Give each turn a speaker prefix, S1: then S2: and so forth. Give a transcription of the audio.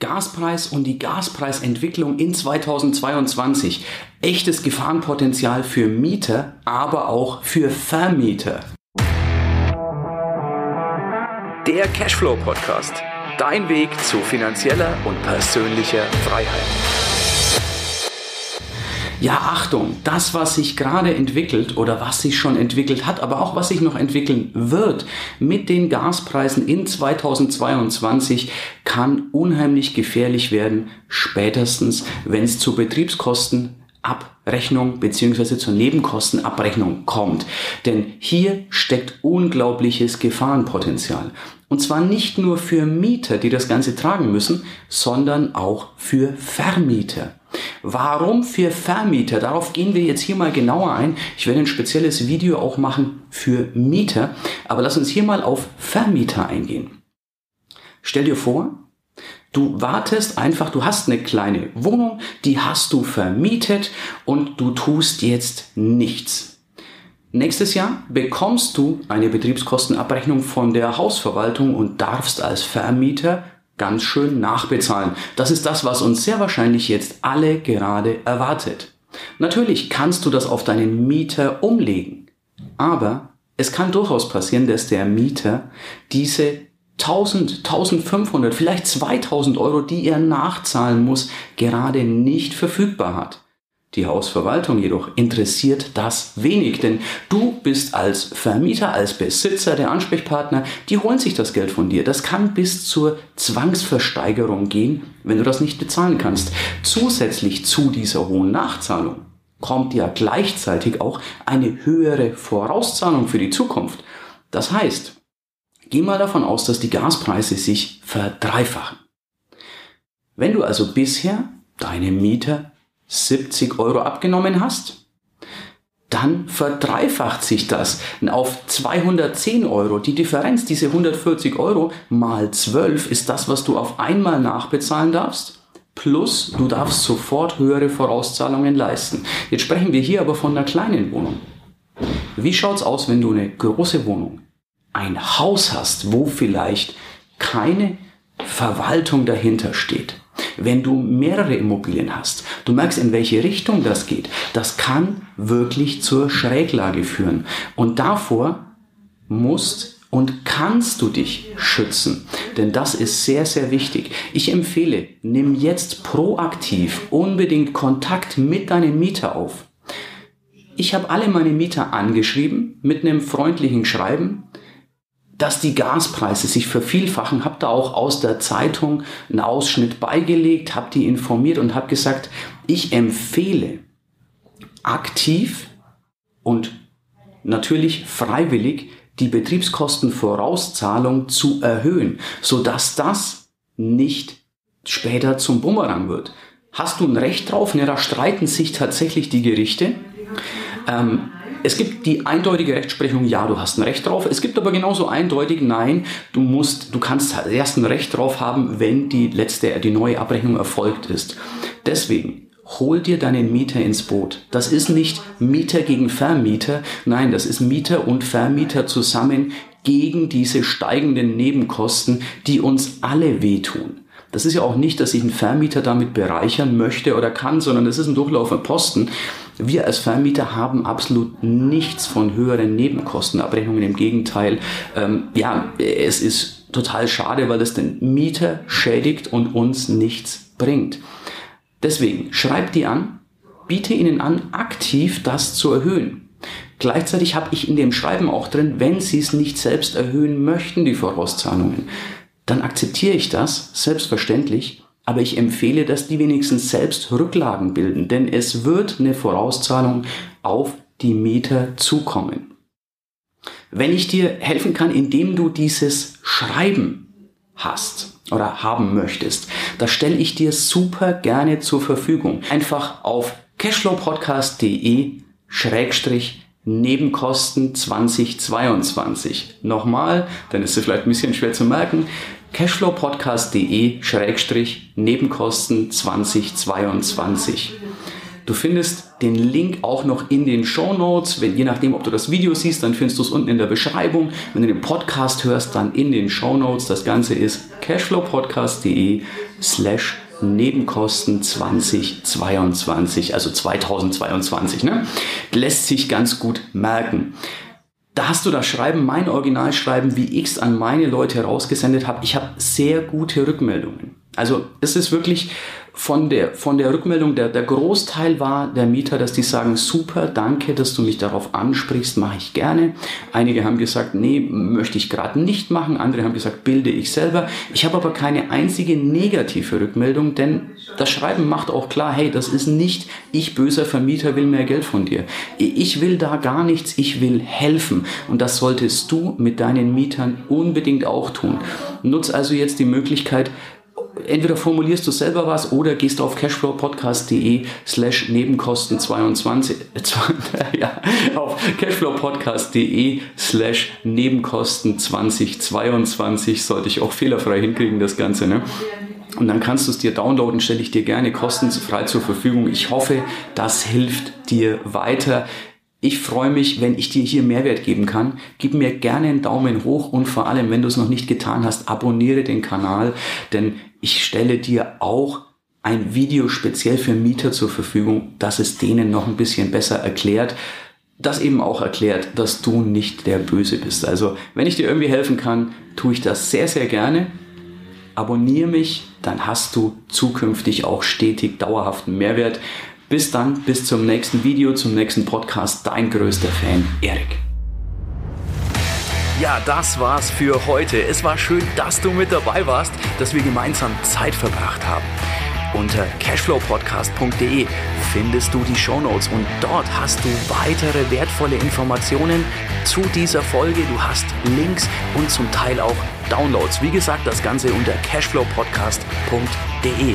S1: Gaspreis und die Gaspreisentwicklung in 2022. Echtes Gefahrenpotenzial für Mieter, aber auch für Vermieter. Der Cashflow Podcast. Dein Weg zu finanzieller und persönlicher Freiheit. Ja, Achtung, das, was sich gerade entwickelt oder was sich schon entwickelt hat, aber auch was sich noch entwickeln wird mit den Gaspreisen in 2022, kann unheimlich gefährlich werden, spätestens wenn es zu Betriebskostenabrechnung beziehungsweise zur Nebenkostenabrechnung kommt. Denn hier steckt unglaubliches Gefahrenpotenzial. Und zwar nicht nur für Mieter, die das Ganze tragen müssen, sondern auch für Vermieter. Warum für Vermieter? Darauf gehen wir jetzt hier mal genauer ein. Ich werde ein spezielles Video auch machen für Mieter, aber lass uns hier mal auf Vermieter eingehen. Stell dir vor, du wartest einfach, du hast eine kleine Wohnung, die hast du vermietet und du tust jetzt nichts. Nächstes Jahr bekommst du eine Betriebskostenabrechnung von der Hausverwaltung und darfst als Vermieter ganz schön nachbezahlen. Das ist das, was uns sehr wahrscheinlich jetzt alle gerade erwartet. Natürlich kannst du das auf deinen Mieter umlegen, aber es kann durchaus passieren, dass der Mieter diese 1000, 1500, vielleicht 2000 Euro, die er nachzahlen muss, gerade nicht verfügbar hat. Die Hausverwaltung jedoch interessiert das wenig, denn du bist als Vermieter, als Besitzer der Ansprechpartner, die holen sich das Geld von dir. Das kann bis zur Zwangsversteigerung gehen, wenn du das nicht bezahlen kannst. Zusätzlich zu dieser hohen Nachzahlung kommt ja gleichzeitig auch eine höhere Vorauszahlung für die Zukunft. Das heißt, geh mal davon aus, dass die Gaspreise sich verdreifachen. Wenn du also bisher deine Mieter 70 Euro abgenommen hast, dann verdreifacht sich das auf 210 Euro. Die Differenz, diese 140 Euro mal 12 ist das, was du auf einmal nachbezahlen darfst. Plus, du darfst sofort höhere Vorauszahlungen leisten. Jetzt sprechen wir hier aber von einer kleinen Wohnung. Wie schaut's aus, wenn du eine große Wohnung, ein Haus hast, wo vielleicht keine Verwaltung dahinter steht? Wenn du mehrere Immobilien hast. Du merkst, in welche Richtung das geht. Das kann wirklich zur Schräglage führen. Und davor musst und kannst du dich schützen. Denn das ist sehr, sehr wichtig. Ich empfehle, nimm jetzt proaktiv unbedingt Kontakt mit deinem Mieter auf. Ich habe alle meine Mieter angeschrieben mit einem freundlichen Schreiben dass die Gaspreise sich vervielfachen. Habe da auch aus der Zeitung einen Ausschnitt beigelegt, habe die informiert und habe gesagt, ich empfehle aktiv und natürlich freiwillig die Betriebskostenvorauszahlung zu erhöhen, sodass das nicht später zum Bumerang wird. Hast du ein Recht drauf? Ja, da streiten sich tatsächlich die Gerichte. Ähm, es gibt die eindeutige Rechtsprechung, ja, du hast ein Recht drauf. Es gibt aber genauso eindeutig, nein, du musst, du kannst erst ein Recht drauf haben, wenn die letzte, die neue Abrechnung erfolgt ist. Deswegen, hol dir deinen Mieter ins Boot. Das ist nicht Mieter gegen Vermieter, nein, das ist Mieter und Vermieter zusammen gegen diese steigenden Nebenkosten, die uns alle wehtun. Das ist ja auch nicht, dass sich ein Vermieter damit bereichern möchte oder kann, sondern das ist ein durchlaufender Posten. Wir als Vermieter haben absolut nichts von höheren Nebenkostenabrechnungen. Im Gegenteil, ähm, ja, es ist total schade, weil es den Mieter schädigt und uns nichts bringt. Deswegen schreibt die an, biete ihnen an, aktiv das zu erhöhen. Gleichzeitig habe ich in dem Schreiben auch drin, wenn sie es nicht selbst erhöhen möchten, die Vorauszahlungen, dann akzeptiere ich das, selbstverständlich, aber ich empfehle, dass die wenigstens selbst Rücklagen bilden, denn es wird eine Vorauszahlung auf die Mieter zukommen. Wenn ich dir helfen kann, indem du dieses Schreiben hast oder haben möchtest, das stelle ich dir super gerne zur Verfügung. Einfach auf cashflowpodcast.de Schrägstrich Nebenkosten 2022. Nochmal, dann ist es vielleicht ein bisschen schwer zu merken cashflowpodcast.de-nebenkosten 2022. Du findest den Link auch noch in den Show Notes. Wenn, je nachdem, ob du das Video siehst, dann findest du es unten in der Beschreibung. Wenn du den Podcast hörst, dann in den Show Notes. Das Ganze ist cashflowpodcast.de slash Nebenkosten 2022, also 2022. Ne? Lässt sich ganz gut merken. Da hast du das Schreiben, mein Originalschreiben, wie ich es an meine Leute herausgesendet habe. Ich habe sehr gute Rückmeldungen. Also es ist wirklich von der, von der Rückmeldung, der, der Großteil war der Mieter, dass die sagen, super, danke, dass du mich darauf ansprichst, mache ich gerne. Einige haben gesagt, nee, möchte ich gerade nicht machen. Andere haben gesagt, bilde ich selber. Ich habe aber keine einzige negative Rückmeldung, denn das Schreiben macht auch klar, hey, das ist nicht, ich böser Vermieter will mehr Geld von dir. Ich will da gar nichts, ich will helfen. Und das solltest du mit deinen Mietern unbedingt auch tun. Nutz also jetzt die Möglichkeit, entweder formulierst du selber was oder gehst auf cashflowpodcast.de slash Nebenkosten 22, äh, ja, auf cashflowpodcast.de slash Nebenkosten 2022 sollte ich auch fehlerfrei hinkriegen, das Ganze, ne? Und dann kannst du es dir downloaden, stelle ich dir gerne kostenfrei zur Verfügung. Ich hoffe, das hilft dir weiter. Ich freue mich, wenn ich dir hier Mehrwert geben kann. Gib mir gerne einen Daumen hoch und vor allem, wenn du es noch nicht getan hast, abonniere den Kanal, denn ich stelle dir auch ein Video speziell für Mieter zur Verfügung, das es denen noch ein bisschen besser erklärt. Das eben auch erklärt, dass du nicht der Böse bist. Also, wenn ich dir irgendwie helfen kann, tue ich das sehr, sehr gerne. Abonniere mich, dann hast du zukünftig auch stetig dauerhaften Mehrwert. Bis dann, bis zum nächsten Video, zum nächsten Podcast. Dein größter Fan, Erik.
S2: Ja, das war's für heute. Es war schön, dass du mit dabei warst, dass wir gemeinsam Zeit verbracht haben. Unter cashflowpodcast.de findest du die Shownotes und dort hast du weitere wertvolle Informationen zu dieser Folge. Du hast Links und zum Teil auch Downloads. Wie gesagt, das Ganze unter cashflowpodcast.de.